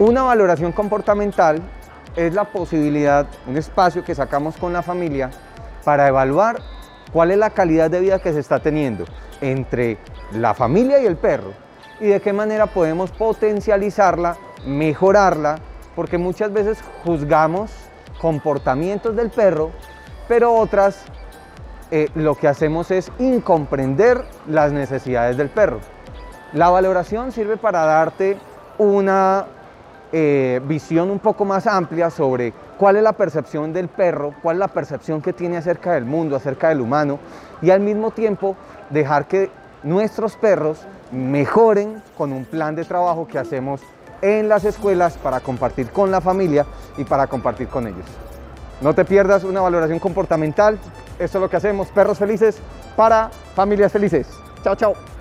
Una valoración comportamental es la posibilidad, un espacio que sacamos con la familia para evaluar cuál es la calidad de vida que se está teniendo entre la familia y el perro y de qué manera podemos potencializarla, mejorarla, porque muchas veces juzgamos comportamientos del perro, pero otras eh, lo que hacemos es incomprender las necesidades del perro. La valoración sirve para darte una eh, visión un poco más amplia sobre cuál es la percepción del perro, cuál es la percepción que tiene acerca del mundo, acerca del humano, y al mismo tiempo dejar que nuestros perros mejoren con un plan de trabajo que hacemos en las escuelas para compartir con la familia y para compartir con ellos. No te pierdas una valoración comportamental, esto es lo que hacemos, perros felices para familias felices. Chao, chao.